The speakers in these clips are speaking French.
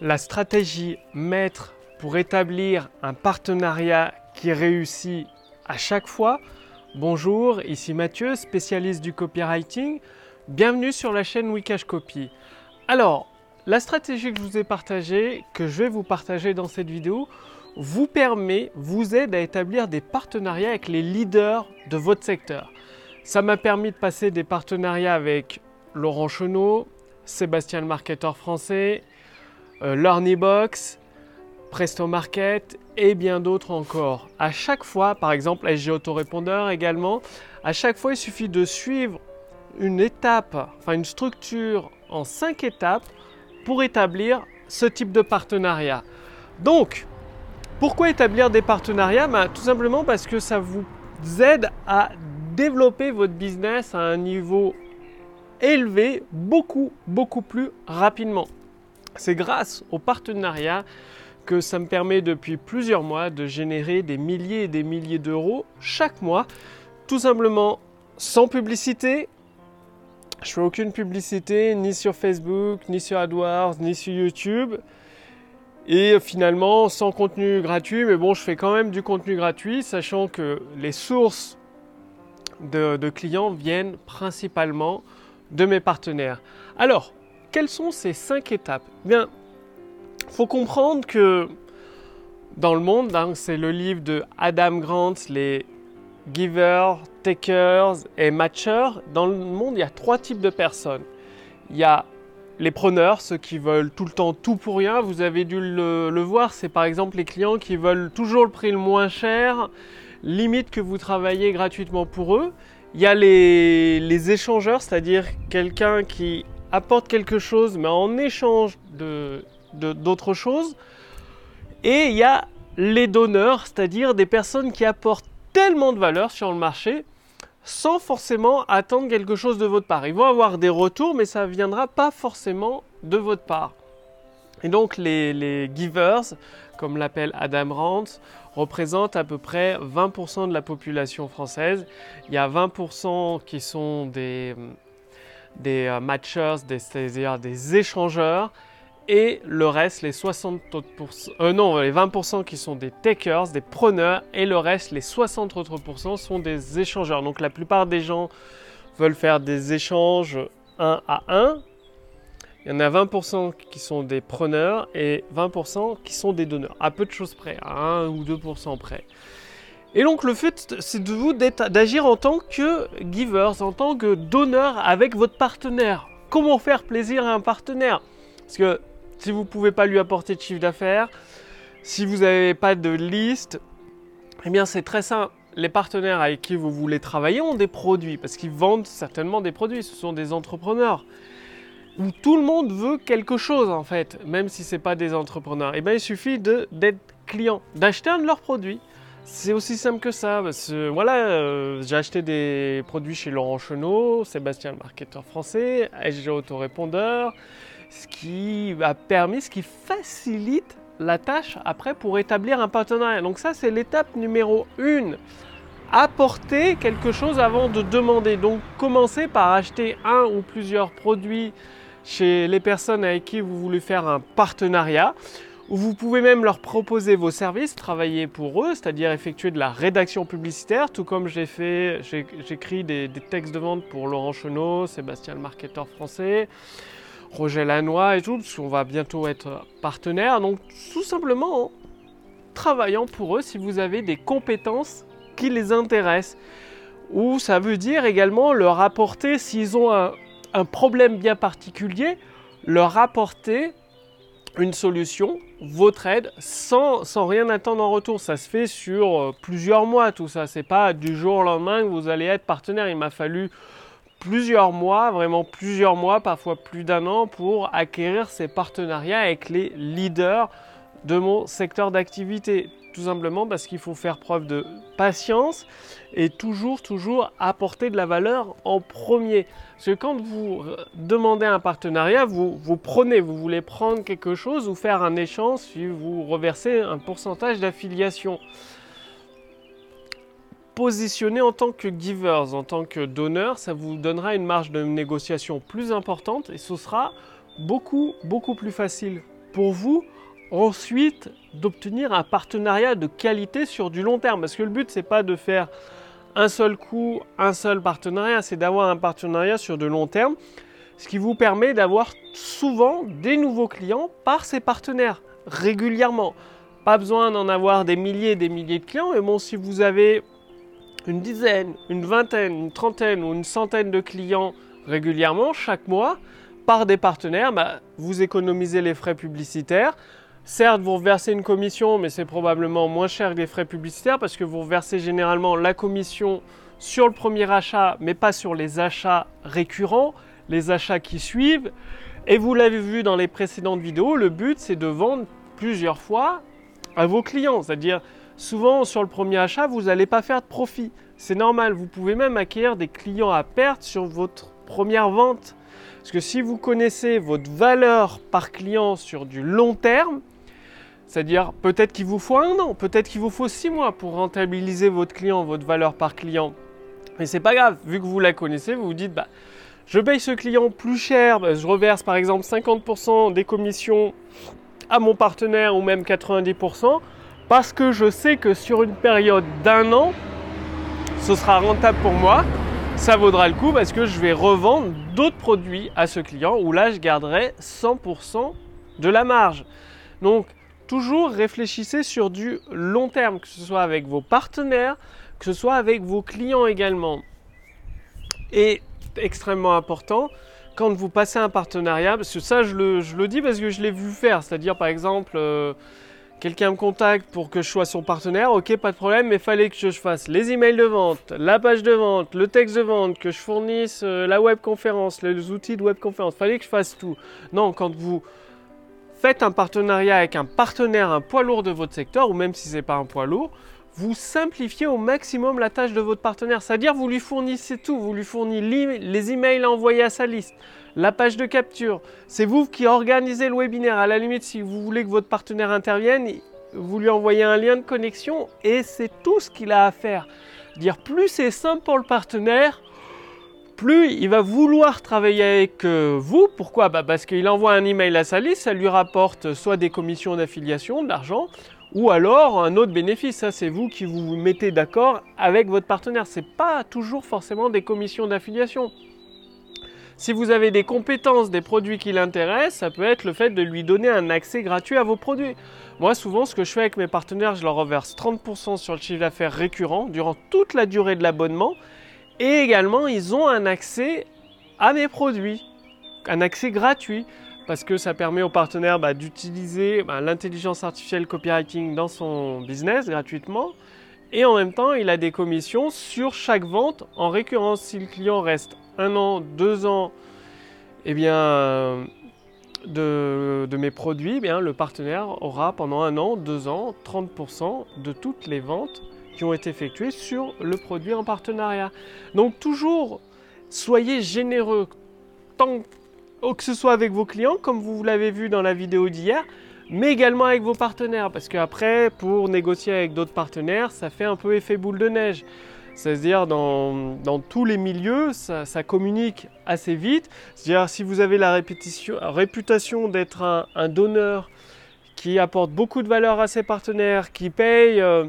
la stratégie maître pour établir un partenariat qui réussit à chaque fois. Bonjour, ici Mathieu, spécialiste du copywriting. Bienvenue sur la chaîne Wikash Copy. Alors, la stratégie que je vous ai partagée, que je vais vous partager dans cette vidéo, vous permet, vous aide à établir des partenariats avec les leaders de votre secteur. Ça m'a permis de passer des partenariats avec Laurent Chenot, Sébastien le marketeur français, euh, Box, Presto Market et bien d'autres encore. À chaque fois, par exemple SG Autorépondeur également, à chaque fois il suffit de suivre une étape, enfin une structure en cinq étapes pour établir ce type de partenariat. Donc, pourquoi établir des partenariats? Ben, Tout simplement parce que ça vous aide à développer votre business à un niveau élevé beaucoup, beaucoup plus rapidement. C'est grâce au partenariat que ça me permet depuis plusieurs mois de générer des milliers et des milliers d'euros chaque mois, tout simplement sans publicité. Je fais aucune publicité ni sur Facebook, ni sur AdWords, ni sur YouTube. Et finalement, sans contenu gratuit, mais bon, je fais quand même du contenu gratuit, sachant que les sources de, de clients viennent principalement de mes partenaires. Alors, quelles sont ces cinq étapes? Bien, faut comprendre que dans le monde, hein, c'est le livre de Adam Grant, les givers, takers et matchers. Dans le monde, il y a trois types de personnes. Il y a les preneurs, ceux qui veulent tout le temps tout pour rien. Vous avez dû le, voir, c'est par exemple les clients qui veulent toujours le prix le moins cher, limite que vous travaillez gratuitement pour eux. Il y a les échangeurs, c'est-à-dire quelqu'un qui apporte quelque chose, mais en échange de, d'autres choses. Et il y a les donneurs, c'est-à-dire des personnes qui apportent tellement de valeur sur le marché sans forcément attendre quelque chose de votre part. Ils vont avoir des retours, mais ça ne viendra pas forcément de votre part. Et donc les, les givers, comme l'appelle Adam Rand, représentent à peu près 20% de la population française. Il y a 20% qui sont des, des euh, matchers, c'est-à-dire des échangeurs, et le reste, les 60 euh, non, les 20% qui sont des takers, des preneurs, et le reste, les 60 autres sont des échangeurs. Donc la plupart des gens veulent faire des échanges 1 à 1. Il y en a 20% qui sont des preneurs et 20% qui sont des donneurs, à peu de choses près, à 1 ou 2% près. Et donc le fait, c'est de vous d'agir en tant que givers, en tant que donneur avec votre partenaire. Comment faire plaisir à un partenaire? Parce que si vous ne pouvez pas lui apporter de chiffre d'affaires, si vous n'avez pas de liste, eh bien c'est très simple. Les partenaires avec qui vous voulez travailler ont des produits, parce qu'ils vendent certainement des produits, ce sont des entrepreneurs. Où tout le monde veut quelque chose en fait, même si ce n'est pas des entrepreneurs. Eh bien il suffit d'être client, d'acheter un de leurs produits c'est aussi simple que ça. voilà, euh, j'ai acheté des produits chez Laurent Chenot, Sébastien le marketeur français, SG Autorépondeur, ce qui a permis, ce qui facilite la tâche après pour établir un partenariat. Donc ça, c'est l'étape numéro une. Apporter quelque chose avant de demander. Donc commencez par acheter un ou plusieurs produits chez les personnes avec qui vous voulez faire un partenariat. Vous pouvez même leur proposer vos services, travailler pour eux, c'est-à-dire effectuer de la rédaction publicitaire, tout comme j'ai fait, j'écris des, textes de vente pour Laurent Chenot, Sébastien le marketeur français, Roger Lannoy et tout, parce qu'on va bientôt être partenaire. Donc tout simplement, travaillant pour eux si vous avez des compétences qui les intéressent. Ou ça veut dire également leur apporter, s'ils ont un problème bien particulier, leur apporter une solution, votre aide, sans, sans, rien attendre en retour. Ça se fait sur euh, plusieurs mois, tout ça. C'est pas du jour au lendemain que vous allez être partenaire. Il m'a fallu plusieurs mois, vraiment plusieurs mois, parfois plus d'un an, pour acquérir ces partenariats avec les leaders de mon secteur d'activité. Tout simplement parce qu'il faut faire preuve de patience et toujours, toujours apporter de la valeur en premier. Parce que quand vous demandez un partenariat, vous, vous prenez, vous voulez prendre quelque chose ou faire un échange si vous reversez un pourcentage d'affiliation. Positionner en tant que givers, en tant que donneur, ça vous donnera une marge de négociation plus importante et ce sera beaucoup, beaucoup plus facile pour vous ensuite d'obtenir un partenariat de qualité sur du long terme. Parce que le but, c'est pas de faire un seul coup, un seul partenariat, c'est d'avoir un partenariat sur de long terme, ce qui vous permet d'avoir souvent des nouveaux clients par ces partenaires régulièrement. Pas besoin d'en avoir des milliers et des milliers de clients, mais bon, si vous avez une dizaine, une vingtaine, une trentaine ou une centaine de clients régulièrement chaque mois par des partenaires, bah, vous économisez les frais publicitaires. Certes, vous reversez une commission, mais c'est probablement moins cher que les frais publicitaires parce que vous reversez généralement la commission sur le premier achat, mais pas sur les achats récurrents, les achats qui suivent. Et vous l'avez vu dans les précédentes vidéos, le but c'est de vendre plusieurs fois à vos clients. C'est-à-dire, souvent sur le premier achat, vous n'allez pas faire de profit. C'est normal, vous pouvez même acquérir des clients à perte sur votre première vente. Parce que si vous connaissez votre valeur par client sur du long terme, c'est-à-dire peut-être qu'il vous faut un an, peut-être qu'il vous faut six mois pour rentabiliser votre client, votre valeur par client. Mais c'est pas grave, vu que vous la connaissez, vous vous dites bah je paye ce client plus cher, bah, je reverse par exemple 50% des commissions à mon partenaire ou même 90% parce que je sais que sur une période d'un an, ce sera rentable pour moi, ça vaudra le coup parce que je vais revendre d'autres produits à ce client où là je garderai 100% de la marge. Donc toujours réfléchissez sur du long terme, que ce soit avec vos partenaires, que ce soit avec vos clients également. Et extrêmement important, quand vous passez un partenariat, parce que ça je le, dis parce que je l'ai vu faire, c'est-à-dire par exemple, euh, quelqu'un me contacte pour que je sois son partenaire, ok pas de problème, mais fallait que je fasse les emails de vente, la page de vente, le texte de vente, que je fournisse euh, la web conférence, les outils de web conférence, fallait que je fasse tout. Non, quand vous faites un partenariat avec un partenaire, un poids lourd de votre secteur, ou même si ce n'est pas un poids lourd, vous simplifiez au maximum la tâche de votre partenaire. C'est-à-dire vous lui fournissez tout, vous lui fournissez les emails à envoyer à sa liste, la page de capture. C'est vous qui organisez le webinaire. À la limite, si vous voulez que votre partenaire intervienne, vous lui envoyez un lien de connexion et c'est tout ce qu'il a à faire. Dire plus c'est simple pour le partenaire, plus il va vouloir travailler avec euh, vous. Pourquoi? Bah, Parce qu'il envoie un email à sa liste, ça lui rapporte soit des commissions d'affiliation, de l'argent, ou alors un autre bénéfice. Ça, c'est vous qui vous mettez d'accord avec votre partenaire. Ce n'est pas toujours forcément des commissions d'affiliation. Si vous avez des compétences, des produits qui l'intéressent, ça peut être le fait de lui donner un accès gratuit à vos produits. Moi, souvent, ce que je fais avec mes partenaires, je leur reverse 30% sur le chiffre d'affaires récurrent durant toute la durée de l'abonnement et également, ils ont un accès à mes produits, un accès gratuit, parce que ça permet aux partenaires bah, d'utiliser bah, l'intelligence artificielle copywriting dans son business gratuitement. Et en même temps, il a des commissions sur chaque vente en récurrence. Si le client reste un an, deux ans, eh bien, de, mes produits, eh le partenaire aura pendant un an, deux ans, 30% de toutes les ventes qui ont été effectués sur le produit en partenariat. Donc toujours, soyez généreux, tant que ce soit avec vos clients, comme vous l'avez vu dans la vidéo d'hier, mais également avec vos partenaires, parce qu'après, pour négocier avec d'autres partenaires, ça fait un peu effet boule de neige. C'est-à-dire dans, dans, tous les milieux, ça, communique assez vite. C'est-à-dire si vous avez la réputation d'être un, un, donneur qui apporte beaucoup de valeur à ses partenaires, qui paye euh,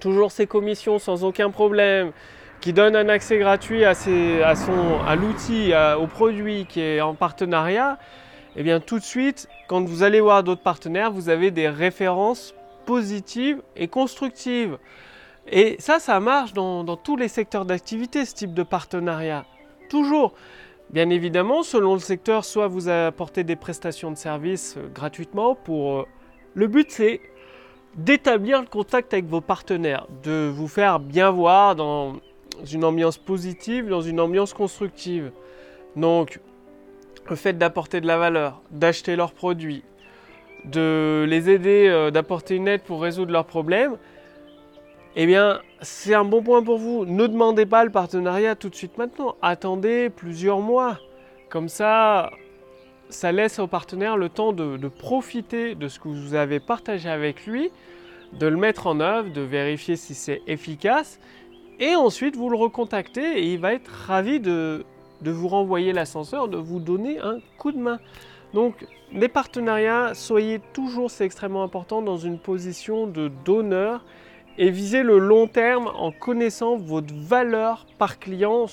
toujours ses commissions sans aucun problème, qui donne un accès gratuit à, à l'outil, au produit qui est en partenariat, eh bien tout de suite, quand vous allez voir d'autres partenaires, vous avez des références positives et constructives. Et ça, ça marche dans, dans tous les secteurs d'activité, ce type de partenariat. Toujours. Bien évidemment, selon le secteur, soit vous apportez des prestations de services euh, gratuitement pour... Euh, le but, c'est d'établir le contact avec vos partenaires, de vous faire bien voir dans une ambiance positive, dans une ambiance constructive. Donc, le fait d'apporter de la valeur, d'acheter leurs produits, de les aider, euh, d'apporter une aide pour résoudre leurs problèmes, eh bien, c'est un bon point pour vous. Ne demandez pas le partenariat tout de suite maintenant. Attendez plusieurs mois. Comme ça, ça laisse au partenaire le temps de, profiter de ce que vous avez partagé avec lui, de le mettre en œuvre, de vérifier si c'est efficace, et ensuite vous le recontactez et il va être ravi de, vous renvoyer l'ascenseur, de vous donner un coup de main. Donc les partenariats, soyez toujours, c'est extrêmement important, dans une position de donneur et visez le long terme en connaissant votre valeur par client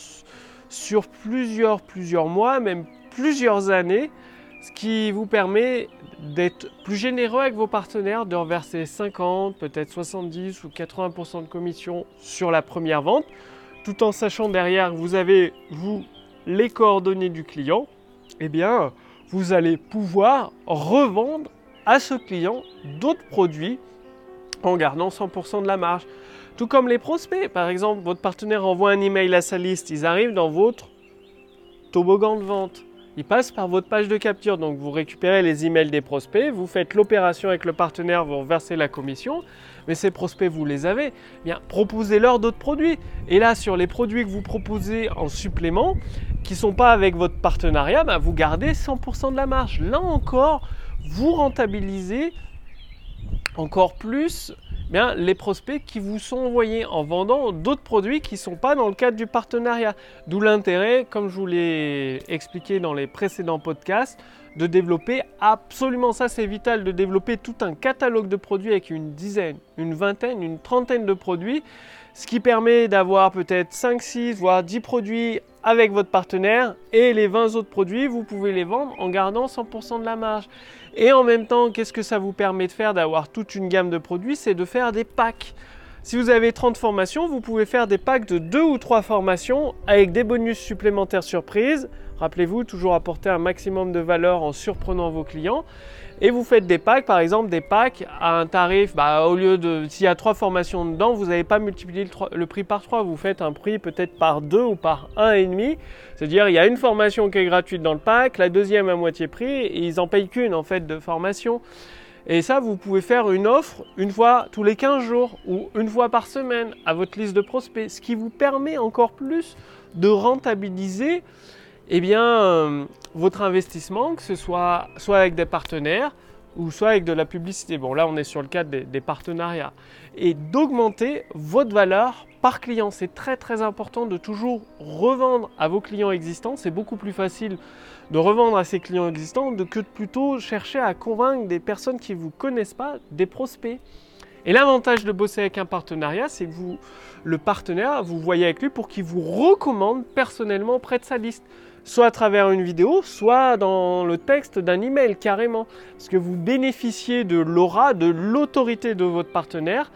sur plusieurs, plusieurs mois, même plusieurs années, ce qui vous permet d'être plus généreux avec vos partenaires, de reverser 50, peut-être 70 ou 80% de commission sur la première vente, tout en sachant derrière que vous avez, vous, les coordonnées du client, eh bien, vous allez pouvoir revendre à ce client d'autres produits en gardant 100% de la marge. Tout comme les prospects. Par exemple, votre partenaire envoie un email à sa liste, ils arrivent dans votre toboggan de vente. Ils passent par votre page de capture. Donc vous récupérez les emails des prospects, vous faites l'opération avec le partenaire, vous reversez la commission. Mais ces prospects, vous les avez. Eh bien, proposez-leur d'autres produits. Et là, sur les produits que vous proposez en supplément, qui ne sont pas avec votre partenariat, bah, vous gardez 100% de la marge. Là encore, vous rentabilisez encore plus bien, les prospects qui vous sont envoyés en vendant d'autres produits qui ne sont pas dans le cadre du partenariat. D'où l'intérêt, comme je vous l'ai expliqué dans les précédents podcasts, de développer absolument ça, c'est vital, de développer tout un catalogue de produits avec une dizaine, une vingtaine, une trentaine de produits, ce qui permet d'avoir peut-être 5, 6, voire 10 produits avec votre partenaire et les 20 autres produits, vous pouvez les vendre en gardant 100% de la marge. Et en même temps, qu'est-ce que ça vous permet de faire d'avoir toute une gamme de produits? C'est de faire des packs. Si vous avez 30 formations, vous pouvez faire des packs de 2 ou 3 formations avec des bonus supplémentaires surprises. Rappelez-vous, toujours apporter un maximum de valeur en surprenant vos clients et vous faites des packs, par exemple des packs à un tarif, bah, au lieu de, s'il y a trois formations dedans, vous n'avez pas multiplié le, prix par trois, vous faites un prix peut-être par deux ou par un et demi. C'est-à-dire il y a une formation qui est gratuite dans le pack, la deuxième à moitié prix, et ils en payent qu'une en fait de formation. Et ça, vous pouvez faire une offre une fois tous les 15 jours ou une fois par semaine à votre liste de prospects, ce qui vous permet encore plus de rentabiliser eh bien, euh, votre investissement, que ce soit soit avec des partenaires ou soit avec de la publicité. Bon, là, on est sur le cadre des, partenariats. Et d'augmenter votre valeur par client. C'est très très important de toujours revendre à vos clients existants. C'est beaucoup plus facile de revendre à ces clients existants que de plutôt chercher à convaincre des personnes qui ne vous connaissent pas, des prospects. Et l'avantage de bosser avec un partenariat, c'est que vous, le partenaire, vous voyez avec lui pour qu'il vous recommande personnellement près de sa liste soit à travers une vidéo, soit dans le texte d'un email carrément. Parce que vous bénéficiez de l'aura, de l'autorité de votre partenaire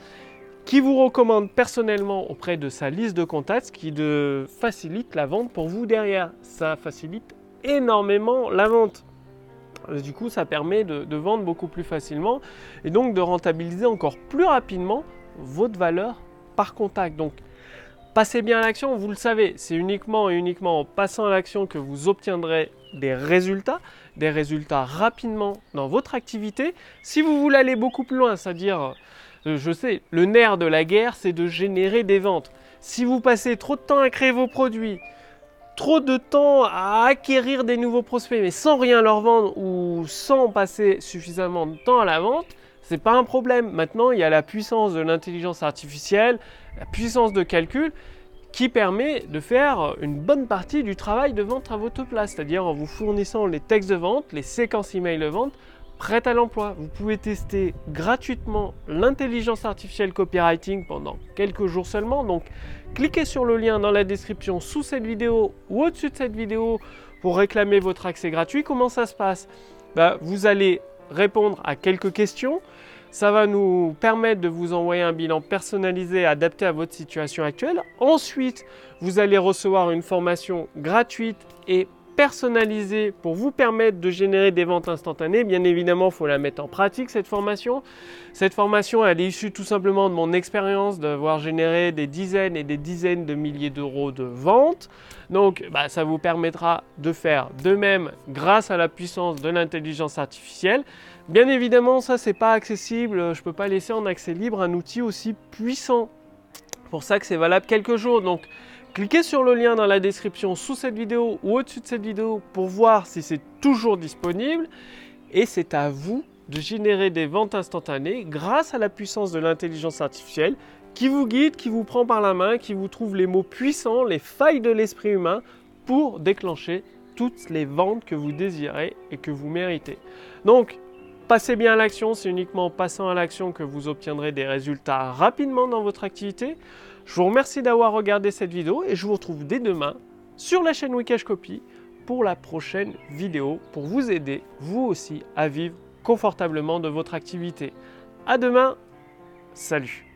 qui vous recommande personnellement auprès de sa liste de contacts, ce qui facilite la vente pour vous derrière. Ça facilite énormément la vente. Du coup, ça permet de, de vendre beaucoup plus facilement et donc de rentabiliser encore plus rapidement votre valeur par contact. Donc, Passez bien à l'action, vous le savez, c'est uniquement et uniquement en passant à l'action que vous obtiendrez des résultats, des résultats rapidement dans votre activité. Si vous voulez aller beaucoup plus loin, c'est-à-dire, euh, je sais, le nerf de la guerre, c'est de générer des ventes. Si vous passez trop de temps à créer vos produits, trop de temps à acquérir des nouveaux prospects, mais sans rien leur vendre ou sans passer suffisamment de temps à la vente, c'est pas un problème. Maintenant, il y a la puissance de l'intelligence artificielle, la puissance de calcul qui permet de faire une bonne partie du travail de vente à votre place, c'est-à-dire en vous fournissant les textes de vente, les séquences email de vente prêtes à l'emploi. Vous pouvez tester gratuitement l'intelligence artificielle copywriting pendant quelques jours seulement. Donc, cliquez sur le lien dans la description sous cette vidéo ou au-dessus de cette vidéo pour réclamer votre accès gratuit. Comment ça se passe? Bah, Vous allez répondre à quelques questions. Ça va nous permettre de vous envoyer un bilan personnalisé adapté à votre situation actuelle. Ensuite, vous allez recevoir une formation gratuite et personnalisée pour vous permettre de générer des ventes instantanées. Bien évidemment, il faut la mettre en pratique, cette formation. Cette formation, elle est issue tout simplement de mon expérience d'avoir généré des dizaines et des dizaines de milliers d'euros de ventes. Donc, bah, ça vous permettra de faire de même grâce à la puissance de l'intelligence artificielle. Bien évidemment, ça c'est pas accessible, je peux pas laisser en accès libre un outil aussi puissant. Pour ça que c'est valable quelques jours. Donc cliquez sur le lien dans la description sous cette vidéo ou au-dessus de cette vidéo pour voir si c'est toujours disponible. Et c'est à vous de générer des ventes instantanées grâce à la puissance de l'intelligence artificielle qui vous guide, qui vous prend par la main, qui vous trouve les mots puissants, les failles de l'esprit humain pour déclencher toutes les ventes que vous désirez et que vous méritez. Donc, passez bien à l'action, c'est uniquement en passant à l'action que vous obtiendrez des résultats rapidement dans votre activité. Je vous remercie d'avoir regardé cette vidéo et je vous retrouve dès demain sur la chaîne Wikash Copy pour la prochaine vidéo pour vous aider, vous aussi, à vivre confortablement de votre activité. À demain, salut